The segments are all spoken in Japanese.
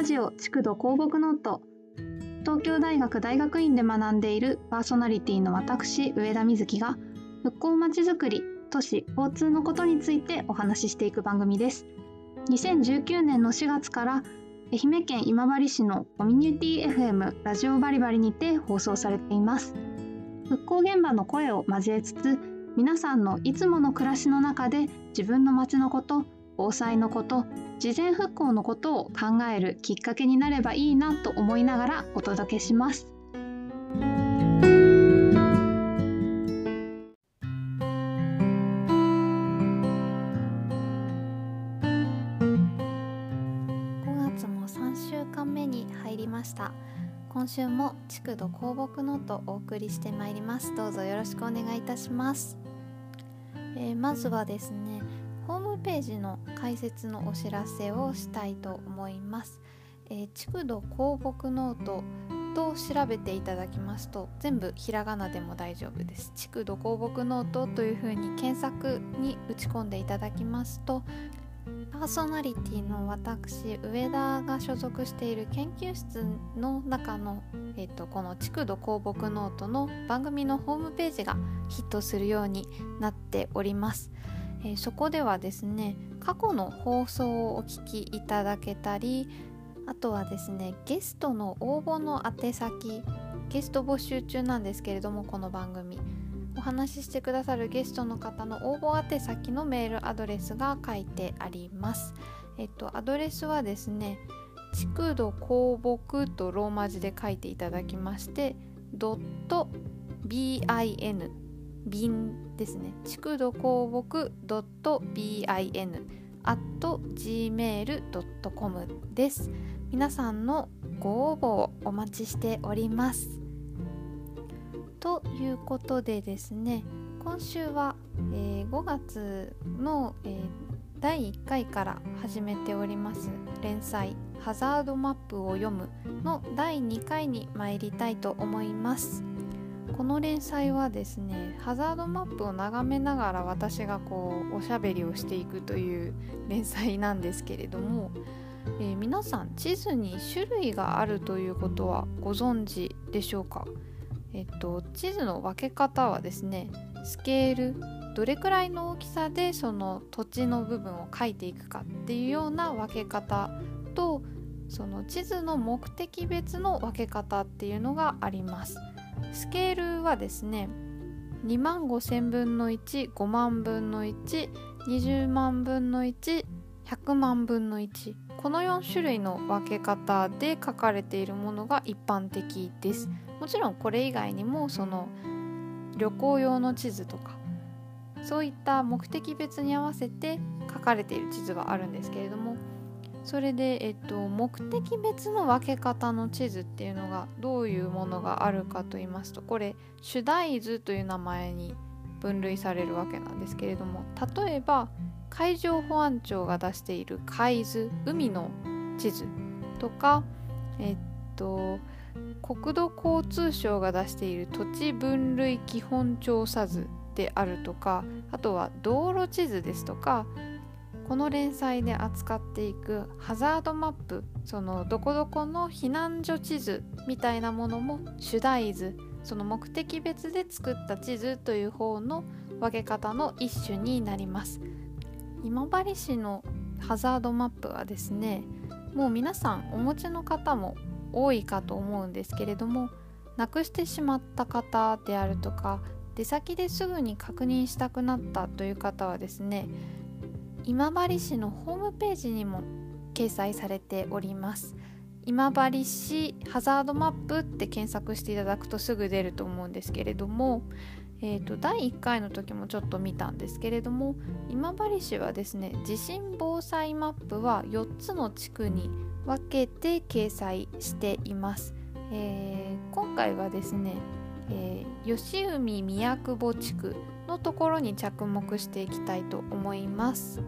ラジオ築土構木ノート。東京大学大学院で学んでいるパーソナリティの私上田瑞希が復興まちづくり都市交通のことについてお話ししていく番組です。2019年の4月から愛媛県今治市のコミュニティ FM ラジオバリバリにて放送されています。復興現場の声を交えつつ皆さんのいつもの暮らしの中で自分の街のこと防災のこと事前復興のことを考えるきっかけになればいいなと思いながらお届けします。今週も築土鉱木ノートお送りしてまいります。どうぞよろしくお願いいたします、えー、まずはですねホームページの開設のお知らせをしたいと思います。えー、築土構木ノートと調べていただきますと全部ひらがなでも大丈夫です。築土構木ノートというふうに検索に打ち込んでいただきますとパーソナリティの私上田が所属している研究室の中の、えーと、とこの築土構木ノートの番組のホームページがヒットするようになっております。えー、そこではですね過去の放送をお聞きいただけたりあとはですねゲストの応募の宛先ゲスト募集中なんですけれどもこの番組お話ししてくださるゲストの方の応募宛先のメールアドレスが書いてあります。えっとアドレスはですね築土鉱木とローマ字で書いていただきましてドット bin 便ですね。築土鉱木 .bin at gmail.com です。皆さんのご応募をお待ちしております。ということでですね今週は、えー、5月の、えー、第1回から始めております連載「ハザードマップを読む」の第2回に参りたいと思います。この連載はですねハザードマップを眺めながら私がこうおしゃべりをしていくという連載なんですけれども、えー、皆さん地図に種類があるということはご存知でしょうか？えっと地図の分け方はですねスケールどれくらいの大きさでその土地の部分を書いていくかっていうような分け方とその地図の目的別の分け方っていうのがあります。スケールはですね2万5000分の15万分の120万分の1100万分の1この4種類の分け方で書かれているものが一般的です。もちろんこれ以外にもその旅行用の地図とかそういった目的別に合わせて書かれている地図はあるんですけれどもそれで、えっと、目的別の分け方の地図っていうのがどういうものがあるかと言いますとこれ主題図という名前に分類されるわけなんですけれども例えば海上保安庁が出している海図海の地図とかえっと国土交通省が出している土地分類基本調査図であるとかあとは道路地図ですとかこの連載で扱っていくハザードマップそのどこどこの避難所地図みたいなものも主題図その目的別で作った地図という方の分け方の一種になります。今治市のハザードマップはですねもう皆さんお持ちの方も多いかと思うんですけれどもなくしてしまった方であるとか出先ですぐに確認したくなったという方はですね今治市のホームページにも掲載されております。今治市ハザードマップって検索していただくとすぐ出ると思うんですけれども、えーと、第1回の時もちょっと見たんですけれども今治市はですね地震防災マップは4つの地区に分けて掲載しています、えー、今回はですね、えー、吉海宮久保地区のところに着目していきたいと思います。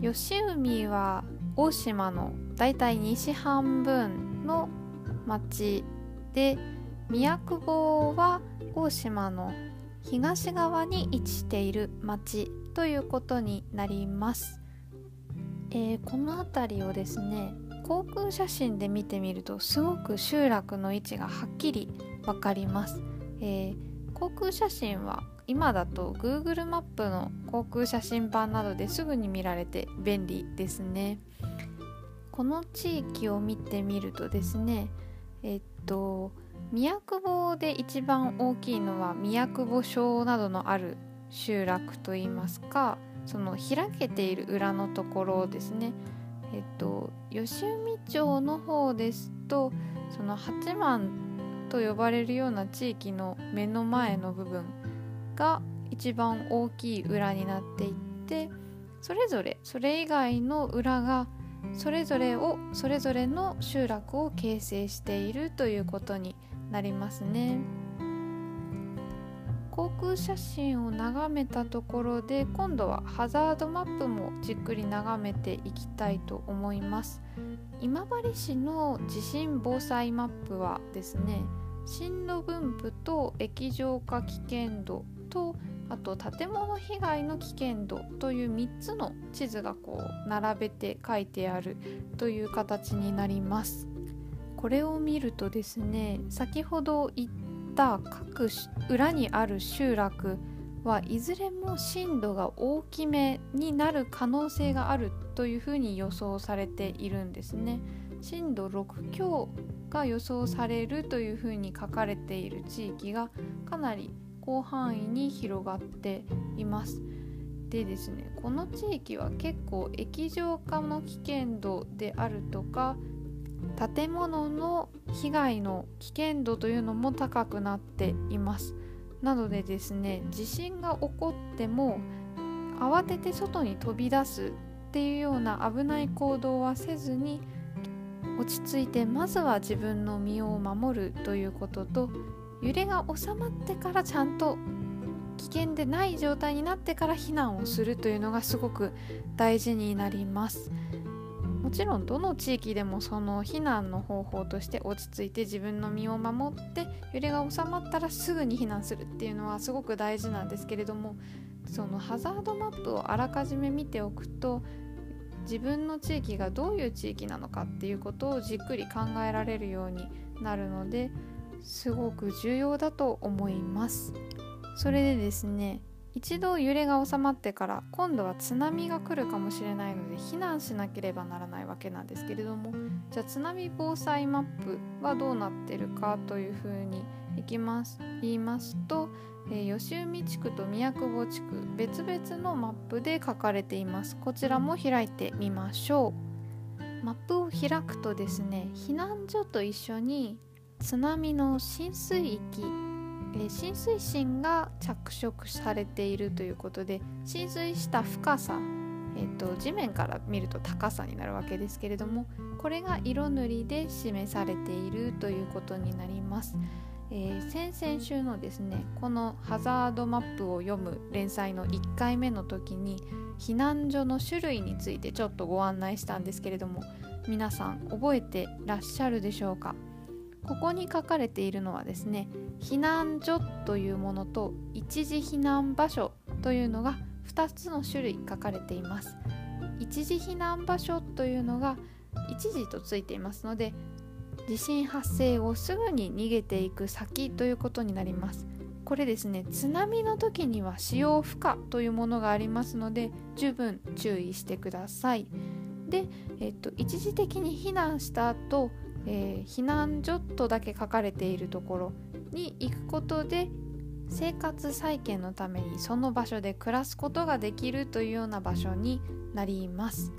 吉海は大島のだいたい西半分の町で宮久保は大島の東側に位置している町ということになります、えー、この辺りをですね航空写真で見てみるとすごく集落の位置がはっきり分かります、えー、航空写真は今だと Google マップの航空写真版などですぐに見られて便利ですね。この地域を見てみるとですねえっと宮久保で一番大きいのは宮久保省などのある集落といいますかその開けている裏のところですね。えっと吉海町の方ですとその八幡と呼ばれるような地域の目の前の部分が一番大きい裏になっていってそれぞれそれ以外の裏がそれぞれをそれぞれの集落を形成しているということになりますね。航空写真を眺めたところで今度はハザードマップもじっくり眺めていきたいと思います今治市の地震防災マップはですね震度分布と液状化危険度とあと建物被害の危険度という3つの地図がこう並べて書いてあるという形になりますこれを見るとですね先ほど言った各裏にある集落はいずれも震度が大きめになる可能性があるというふうに予想されているんですね。震度6強が予想されるというふうに書かれている地域がかなり広範囲に広がっています。でですねこの地域は結構液状化の危険度であるとか建物の被害の危険度というのも高くなっていますなのでですね地震が起こっても慌てて外に飛び出すっていうような危ない行動はせずに落ち着いてまずは自分の身を守るということと揺れが収まってからちゃんと危険でない状態になってから避難をするというのがすごく大事になります。もちろんどの地域でもその避難の方法として落ち着いて自分の身を守って揺れが収まったらすぐに避難するっていうのはすごく大事なんですけれどもそのハザードマップをあらかじめ見ておくと自分の地域がどういう地域なのかっていうことをじっくり考えられるようになるのですごく重要だと思います。それでですね一度揺れが収まってから今度は津波が来るかもしれないので避難しなければならないわけなんですけれどもじゃあ津波防災マップはどうなってるかというふうにいきます。言いますと、えー、吉海地区と宮久保地区別々のマップで書かれています。こちらも開いてみましょう。マップを開くとですね避難所と一緒に津波の浸水域え浸水深が着色されているということで浸水した深さ、えーと、地面から見ると高さになるわけですけれどもこれが色塗りで示されているということになります。えー、先々週のですねこのハザードマップを読む連載の1回目の時に避難所の種類についてちょっとご案内したんですけれども皆さん覚えてらっしゃるでしょうか？ここに書かれているのはですね避難所というものと一時避難場所というのが2つの種類書かれています。一時避難場所というのが一時とついていますので地震発生後すぐに逃げていく先ということになります。これですね津波の時には使用不可というものがありますので十分注意してください。で、えっと、一時的に避難した後えー、避難所とだけ書かれているところに行くことで生活再建のためにその場所で暮らすことができるというような場所になります。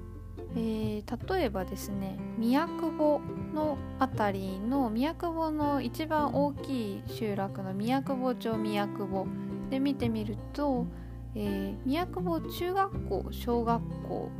えー、例えばですね宮久保の辺りの宮久保の一番大きい集落の宮久保町宮久保で見てみると、えー、宮久保中学校小学校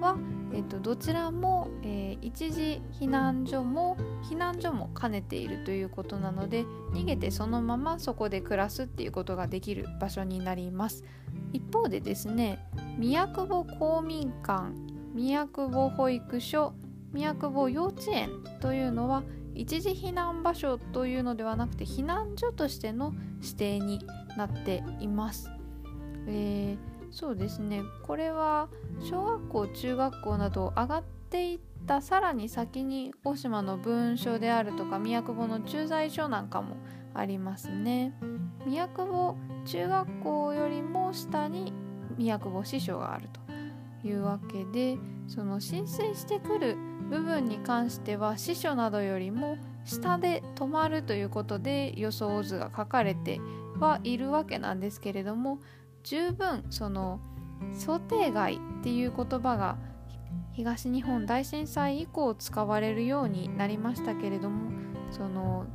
は、えーと、どちらも、えー、一時避難所も避難所も兼ねているということなので逃げてそのままそこで暮らすっていうことができる場所になります一方でですね宮久保公民館宮久保保育所宮久保幼稚園というのは一時避難場所というのではなくて避難所としての指定になっています。えーそうですね。これは小学校中学校など上がっていったさらに先に大島の文書であるとか宮久保の駐在所なんかもありますね。宮久保中学校よりも下に宮久保支所があるというわけでその浸水してくる部分に関しては司書などよりも下で止まるということで予想図が書かれてはいるわけなんですけれども十分その想定外っていう言葉が東日本大震災以降使われるようになりましたけれどもその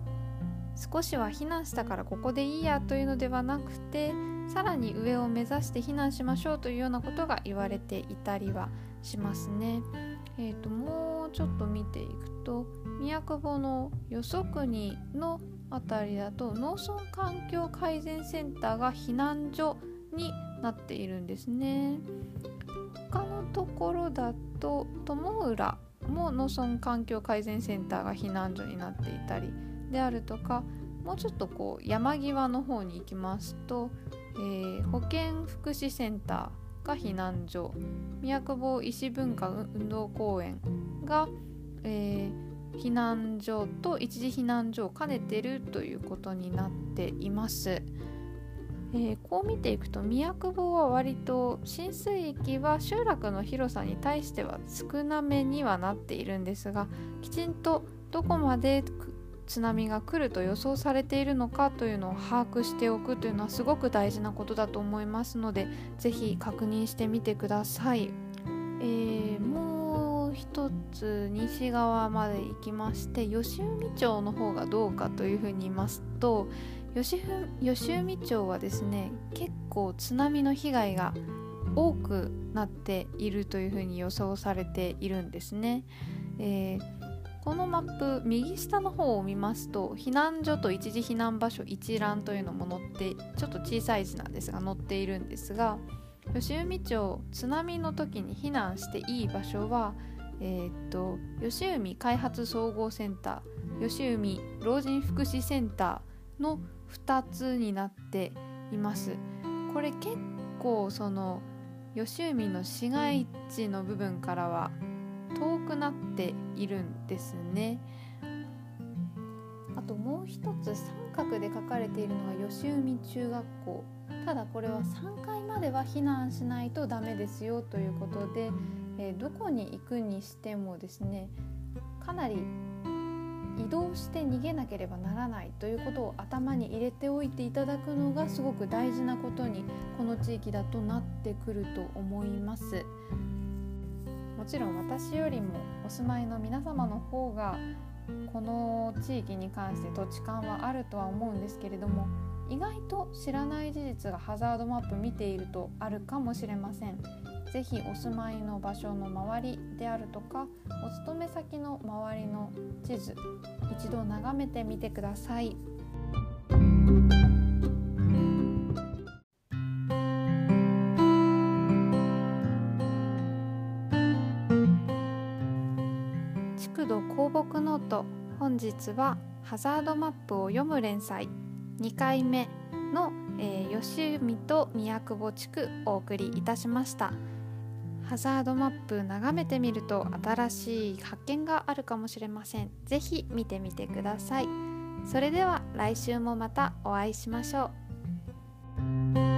少しは避難したからここでいいやというのではなくてさらに上を目指して避難しましょうというようなことが言われていたりはしますね。えーと、もうちょっと見ていくと宮久保のよそ国の辺りだと農村環境改善センターが避難所になっているんですね。他のところだと友浦も農村環境改善センターが避難所になっていたりであるとかもうちょっとこう山際の方に行きますと、えー、保健福祉センターが避難所宮久保石文化運動公園が、えー、避難所と一時避難所を兼ねてるということになっています。えー、こう見ていくと宮久保は割と浸水域は集落の広さに対しては少なめにはなっているんですがきちんとどこまで津波が来ると予想されているのかというのを把握しておくというのはすごく大事なことだと思いますので是非確認してみてください。えー、もう一つ西側まで行きまして吉海町の方がどうかというふうに言いますと吉海町はですね結構津波の被害が多くなっているというふうに予想されているんですね。えー、このマップ右下の方を見ますと避難所と一時避難場所一覧というのも載ってちょっと小さい字なんですが載っているんですが吉海町津波の時に避難していい場所は、えー、っと吉海開発総合センター吉海老人福祉センターの2つになっています。これ結構その吉海の市街地の部分からは遠くなっているんですね。あともう一つ三角で書かれているのが吉海中学校。ただこれは3階までは避難しないとダメですよということで、えー、どこに行くにしてもですねかなり移動して逃げなければならないということを頭に入れておいていただくのがすごく大事なことにこの地域だとなってくると思います。もちろん私よりもお住まいの皆様の方がこの地域に関して土地勘はあるとは思うんですけれども意外と知らない事実がハザードマップ見ているとあるかもしれません。ぜひお住まいの場所の周りであるとかお勤め先の周りの地図一度眺めてみてください。築土構木ノート本日はハザードマップを読む連載2回目の、えー、吉海と宮久保地区お送りいたしました。ハザードマップ眺めてみると新しい発見があるかもしれません。是非見てみてください。それでは来週もまたお会いしましょう。